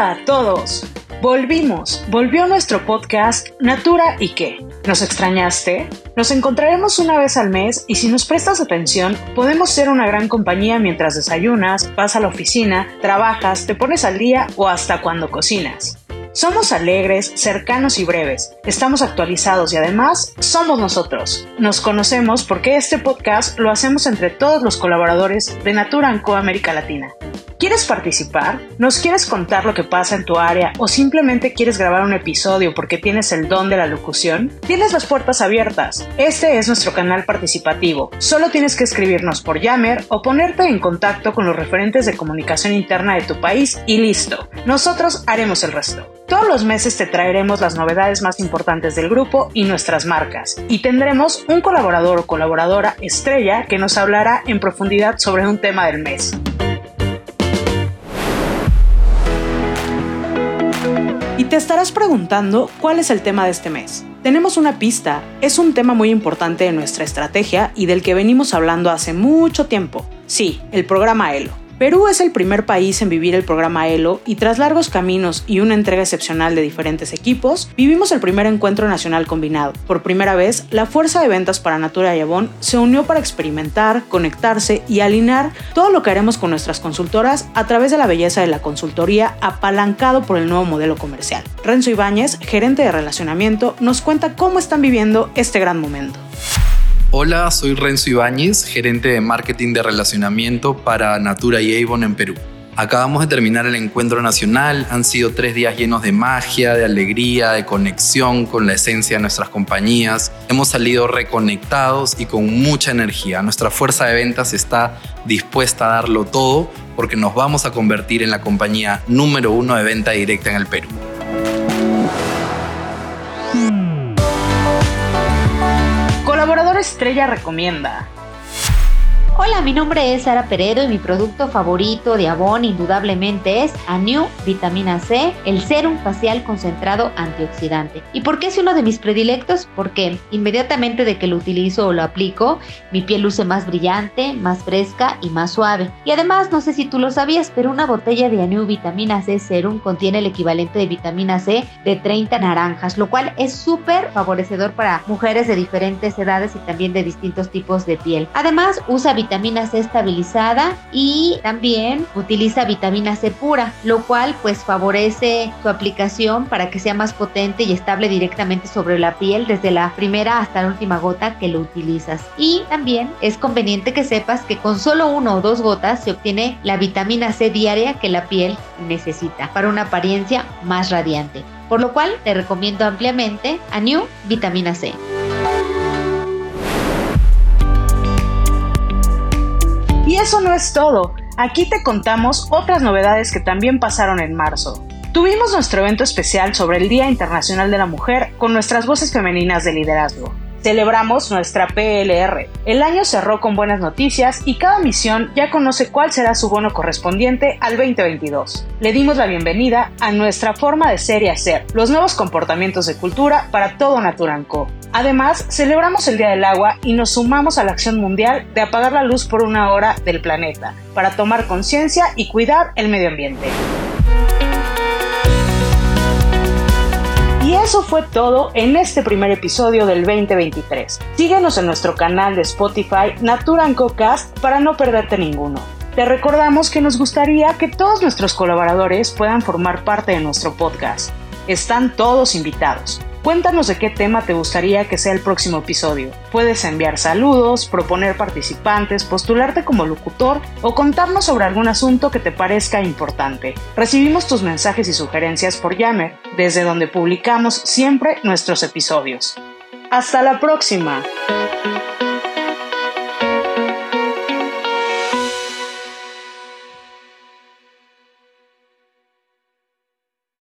A todos. Volvimos, volvió nuestro podcast Natura y qué. ¿Nos extrañaste? Nos encontraremos una vez al mes y si nos prestas atención, podemos ser una gran compañía mientras desayunas, vas a la oficina, trabajas, te pones al día o hasta cuando cocinas. Somos alegres, cercanos y breves. Estamos actualizados y además somos nosotros. Nos conocemos porque este podcast lo hacemos entre todos los colaboradores de Natura Co América Latina. ¿Quieres participar? ¿Nos quieres contar lo que pasa en tu área o simplemente quieres grabar un episodio porque tienes el don de la locución? Tienes las puertas abiertas. Este es nuestro canal participativo. Solo tienes que escribirnos por Yammer o ponerte en contacto con los referentes de comunicación interna de tu país y listo. Nosotros haremos el resto. Todos los meses te traeremos las novedades más importantes del grupo y nuestras marcas, y tendremos un colaborador o colaboradora estrella que nos hablará en profundidad sobre un tema del mes. Y te estarás preguntando cuál es el tema de este mes. Tenemos una pista, es un tema muy importante de nuestra estrategia y del que venimos hablando hace mucho tiempo. Sí, el programa ELO. Perú es el primer país en vivir el programa ELO y tras largos caminos y una entrega excepcional de diferentes equipos, vivimos el primer encuentro nacional combinado. Por primera vez, la fuerza de ventas para Natura y Avon se unió para experimentar, conectarse y alinear todo lo que haremos con nuestras consultoras a través de la belleza de la consultoría apalancado por el nuevo modelo comercial. Renzo Ibáñez, gerente de relacionamiento, nos cuenta cómo están viviendo este gran momento. Hola, soy Renzo Ibáñez, gerente de marketing de relacionamiento para Natura y Avon en Perú. Acabamos de terminar el encuentro nacional, han sido tres días llenos de magia, de alegría, de conexión con la esencia de nuestras compañías. Hemos salido reconectados y con mucha energía. Nuestra fuerza de ventas está dispuesta a darlo todo porque nos vamos a convertir en la compañía número uno de venta directa en el Perú. Estrella recomienda. Hola, mi nombre es Sara Peredo y mi producto favorito de Avon indudablemente es Anew Vitamina C, el serum facial concentrado antioxidante. ¿Y por qué es uno de mis predilectos? Porque inmediatamente de que lo utilizo o lo aplico, mi piel luce más brillante, más fresca y más suave. Y además, no sé si tú lo sabías, pero una botella de Anew Vitamina C Serum contiene el equivalente de vitamina C de 30 naranjas, lo cual es súper favorecedor para mujeres de diferentes edades y también de distintos tipos de piel. Además, usa vitamina vitamina C estabilizada y también utiliza vitamina C pura, lo cual pues favorece su aplicación para que sea más potente y estable directamente sobre la piel desde la primera hasta la última gota que lo utilizas. Y también es conveniente que sepas que con solo uno o dos gotas se obtiene la vitamina C diaria que la piel necesita para una apariencia más radiante. Por lo cual te recomiendo ampliamente a New Vitamina C. Eso no es todo. Aquí te contamos otras novedades que también pasaron en marzo. Tuvimos nuestro evento especial sobre el Día Internacional de la Mujer con nuestras voces femeninas de liderazgo. Celebramos nuestra PLR. El año cerró con buenas noticias y cada misión ya conoce cuál será su bono correspondiente al 2022. Le dimos la bienvenida a nuestra forma de ser y hacer, los nuevos comportamientos de cultura para todo Naturanco. Además, celebramos el Día del Agua y nos sumamos a la acción mundial de apagar la luz por una hora del planeta, para tomar conciencia y cuidar el medio ambiente. Eso fue todo en este primer episodio del 2023. Síguenos en nuestro canal de Spotify Cast para no perderte ninguno. Te recordamos que nos gustaría que todos nuestros colaboradores puedan formar parte de nuestro podcast. Están todos invitados. Cuéntanos de qué tema te gustaría que sea el próximo episodio. Puedes enviar saludos, proponer participantes, postularte como locutor o contarnos sobre algún asunto que te parezca importante. Recibimos tus mensajes y sugerencias por Yammer, desde donde publicamos siempre nuestros episodios. ¡Hasta la próxima!